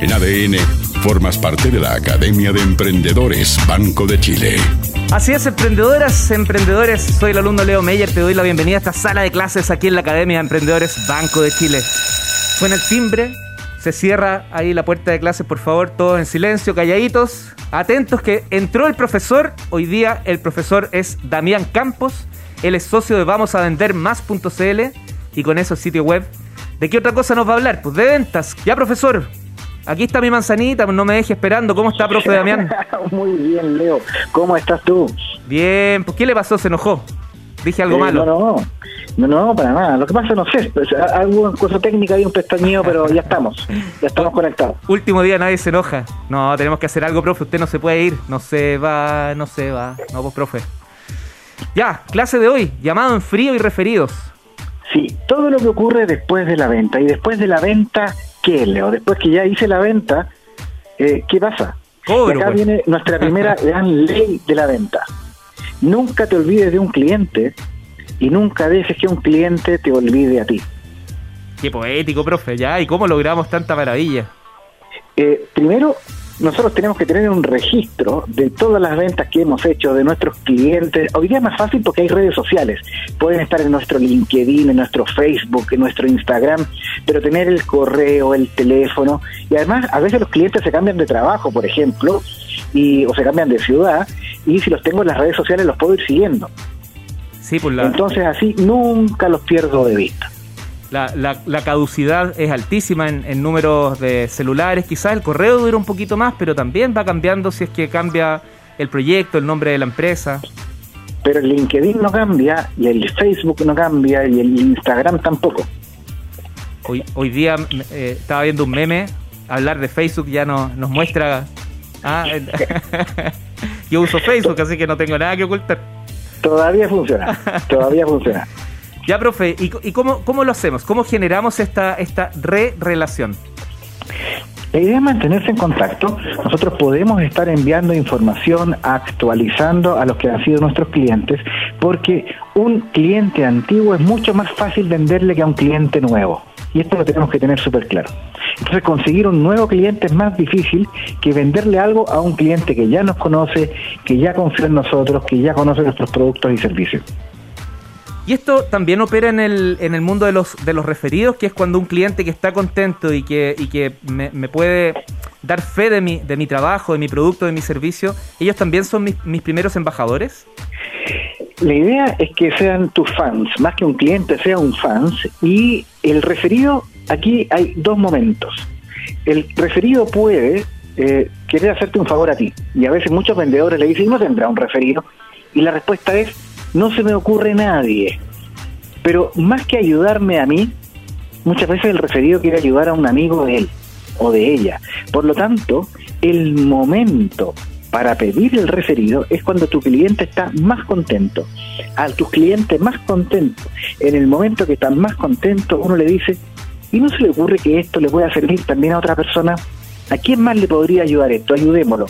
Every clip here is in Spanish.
En ADN, formas parte de la Academia de Emprendedores Banco de Chile. Así es, emprendedoras, emprendedores, soy el alumno Leo Meyer, te doy la bienvenida a esta sala de clases aquí en la Academia de Emprendedores Banco de Chile. Suena el timbre, se cierra ahí la puerta de clases, por favor, todos en silencio, calladitos, atentos que entró el profesor, hoy día el profesor es Damián Campos, él es socio de Vamos a Vender Más.cl y con eso sitio web. ¿De qué otra cosa nos va a hablar? Pues de ventas. Ya, profesor, Aquí está mi manzanita, no me deje esperando. ¿Cómo está, profe Damián? Muy bien, Leo. ¿Cómo estás tú? Bien, pues ¿qué le pasó? ¿Se enojó? ¿Dije algo Eh, malo? No, no, no, no, para nada. Lo que pasa, no sé, pues, alguna cosa técnica, hay un pestañeo, pero ya estamos, ya estamos conectados. Último día nadie se enoja. No, tenemos que hacer algo, profe. Usted no se puede ir. No se va, no se va. No, pues, profe. Ya, clase de hoy. Llamado en frío y referidos. Sí, todo lo que ocurre después de la venta. Y después de la venta, ¿qué, Leo? Después que ya hice la venta, eh, ¿qué pasa? Cobro, Y acá pues. viene nuestra primera gran ley de la venta. Nunca te olvides de un cliente y nunca dejes que un cliente te olvide a ti. Qué poético, profe. Ya, ¿y cómo logramos tanta maravilla? Eh, primero, nosotros tenemos que tener un registro de todas las ventas que hemos hecho de nuestros clientes. Hoy día es más fácil porque hay redes sociales. Pueden estar en nuestro LinkedIn, en nuestro Facebook, en nuestro Instagram, pero tener el correo, el teléfono. Y además, a veces los clientes se cambian de trabajo, por ejemplo, y, o se cambian de ciudad, y si los tengo en las redes sociales los puedo ir siguiendo. Sí, pues la, Entonces así nunca los pierdo de vista. La, la- la caducidad es altísima en, en números de celulares. Quizás el correo dura un poquito más, pero también va cambiando si es que cambia el proyecto, el nombre de la empresa. Pero el LinkedIn no cambia, y el Facebook no cambia, y el Instagram tampoco. Hoy, hoy día eh, estaba viendo un meme, hablar de Facebook ya no, nos muestra... Ah, yo uso Facebook, así que no tengo nada que ocultar. Todavía funciona, todavía funciona. Ya, profe, ¿y, cómo, cómo lo hacemos? ¿Cómo generamos esta, esta re-relación? La idea es mantenerse en contacto. Nosotros podemos estar enviando información, actualizando a los que han sido nuestros clientes, porque un cliente antiguo es mucho más fácil venderle que a un cliente nuevo. Y esto lo tenemos que tener súper claro. Entonces conseguir un nuevo cliente es más difícil que venderle algo a un cliente que ya nos conoce, que ya confía en nosotros, que ya conoce nuestros productos y servicios. Y esto también opera en el, en el mundo de los, de los referidos, que es cuando un cliente que está contento y que, y que me, puede dar fe de mi, de mi trabajo, de mi producto, de mi servicio, ellos también son mis, mis primeros embajadores. La idea es que sean tus fans, más que un cliente sea un fans, y el referido, aquí hay dos momentos. El referido puede eh, querer hacerte un favor a ti, y a veces muchos vendedores le dicen, ¿no tendrá un referido? Y la respuesta es, no se me ocurre nadie. Pero más que ayudarme a mí, muchas veces el referido quiere ayudar a un amigo de él o de ella. Por lo tanto, el momento para pedir el referido es cuando tu cliente está más contento. A tus clientes más contentos, en el momento que están más contentos, uno le dice, ¿y no se le ocurre que esto le pueda servir también a otra persona? ¿A quién más le podría ayudar esto? Ayudémoslo.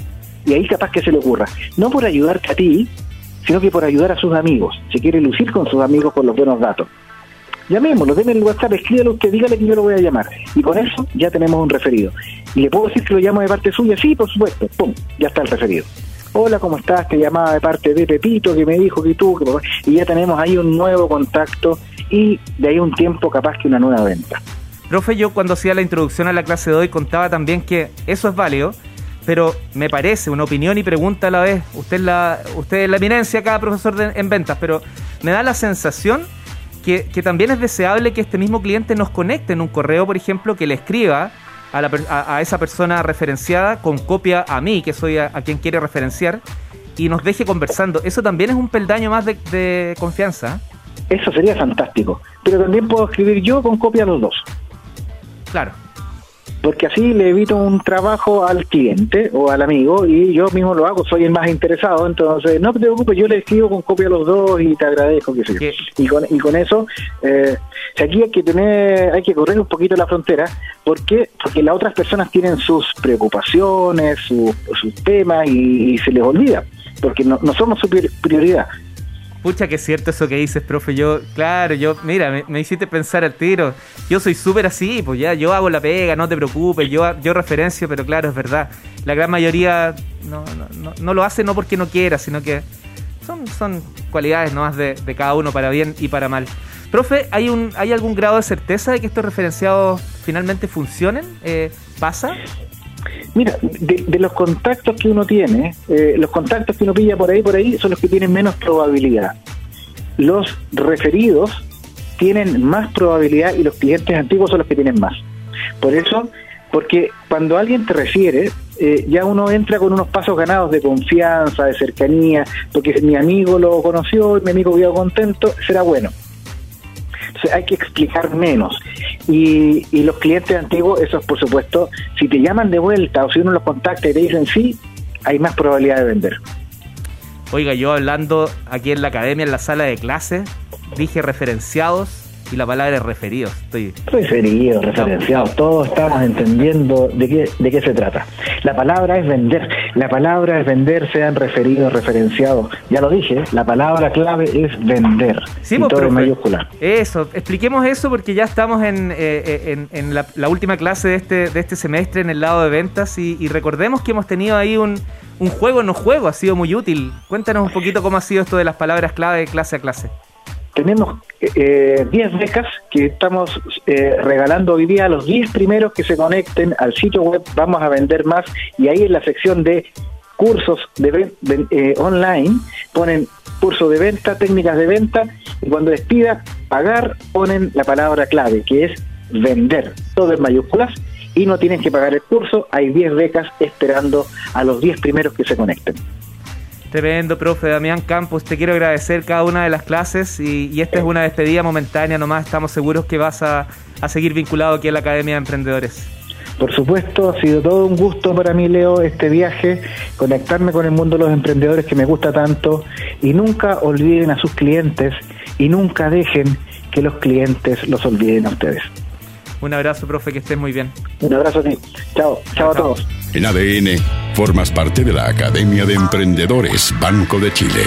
Y ahí capaz que se le ocurra. No por ayudarte a ti, sino que por ayudar a sus amigos. Se quiere lucir con sus amigos con los buenos datos. Llamémoslo, denme el WhatsApp, escríbelo usted, dígale que yo lo voy a llamar. Y con eso ya tenemos un referido. ¿Y le puedo decir que lo llamo de parte suya? Sí, por supuesto. ¡Pum! Ya está el referido. Hola, ¿cómo estás? Te llamaba de parte de Pepito, que me dijo que tú, que... y ya tenemos ahí un nuevo contacto y de ahí un tiempo capaz que una nueva venta. Profe, yo cuando hacía la introducción a la clase de hoy contaba también que eso es válido, pero me parece una opinión y pregunta a la vez. Usted es la, usted es la eminencia acá, profesor de- en ventas, pero me da la sensación que, que también es deseable que este mismo cliente nos conecte en un correo, por ejemplo, que le escriba a, la a- a esa persona referenciada con copia a mí, que soy a, a quien quiere referenciar, y nos deje conversando. Eso también es un peldaño más de, de confianza. ¿eh? Eso sería fantástico. Pero también puedo escribir yo con copia a los dos. Claro. Porque así le evito un trabajo al cliente o al amigo y yo mismo lo hago, soy el más interesado, entonces no te preocupes, yo le escribo con copia a los dos y te agradezco, qué sé yo. Y con, y con eso, eh, aquí hay que tener, hay que correr un poquito la frontera, ¿por qué? Porque las otras personas tienen sus preocupaciones, sus, sus temas y, y se les olvida, porque no, no somos su prior- prioridad. Pucha, que es cierto eso que dices, profe. Yo, claro, yo, mira, me, hiciste pensar al tiro. Yo soy súper así, pues ya, yo hago la pega, no te preocupes, yo, yo referencio, pero claro, es verdad. La gran mayoría no, no, no, lo hace no porque no quiera, sino que son, son cualidades nomás de, de cada uno para bien y para mal. Profe, ¿hay, un, ¿hay algún grado de certeza de que estos referenciados finalmente funcionen? Eh, ¿Pasa? Mira, de, los contactos que uno tiene, eh, los contactos que uno pilla por ahí, por ahí, son los que tienen menos probabilidad. Los referidos tienen más probabilidad y los clientes antiguos son los que tienen más. Por eso, porque cuando alguien te refiere, eh, ya uno entra con unos pasos ganados de confianza, de cercanía, porque mi amigo lo conoció, mi amigo quedó contento, será bueno hay que explicar menos. Y, y los clientes antiguos, esos por supuesto, si te llaman de vuelta o si uno los contacta y te dicen sí, hay más probabilidad de vender. Oiga, yo hablando aquí en la academia, en la sala de clases, dije referenciados y la palabra es referido. Estoy... Referido, referenciado, todos estamos entendiendo de qué, de qué se trata. La palabra es vender, la palabra es vender, sean referidos, referenciados. Ya lo dije, la palabra clave es vender. Sí, todo en mayúscula. Eso, expliquemos eso porque ya estamos en, eh, eh, en, la, última clase de este, de este semestre en el lado de ventas y, recordemos que hemos tenido ahí un, un juego no juego, ha sido muy útil. Cuéntanos un poquito cómo ha sido esto de las palabras clave de clase a clase tenemos 10 eh, becas que estamos eh, regalando hoy día a los 10 primeros que se conecten al sitio web. Vamos a Vender Más y ahí en la sección de cursos de, eh, online ponen curso de venta, técnicas de venta y cuando les pida pagar ponen la palabra clave que es vender, todo en mayúsculas y no tienen que pagar el curso, hay 10 becas esperando a los 10 primeros que se conecten. Tremendo, profe Damián Campos. Te quiero agradecer cada una de las clases y, esta es una despedida momentánea nomás. Estamos seguros que vas a, seguir vinculado aquí a la Academia de Emprendedores. Por supuesto, ha sido todo un gusto para mí, Leo, este viaje, conectarme con el mundo de los emprendedores que me gusta tanto y nunca olviden a sus clientes y nunca dejen que los clientes los olviden a ustedes. Un abrazo, profe, que estés muy bien. Un abrazo a ti. Chao, chao, a todos. En ADN, formas parte de la Academia de Emprendedores Banco de Chile.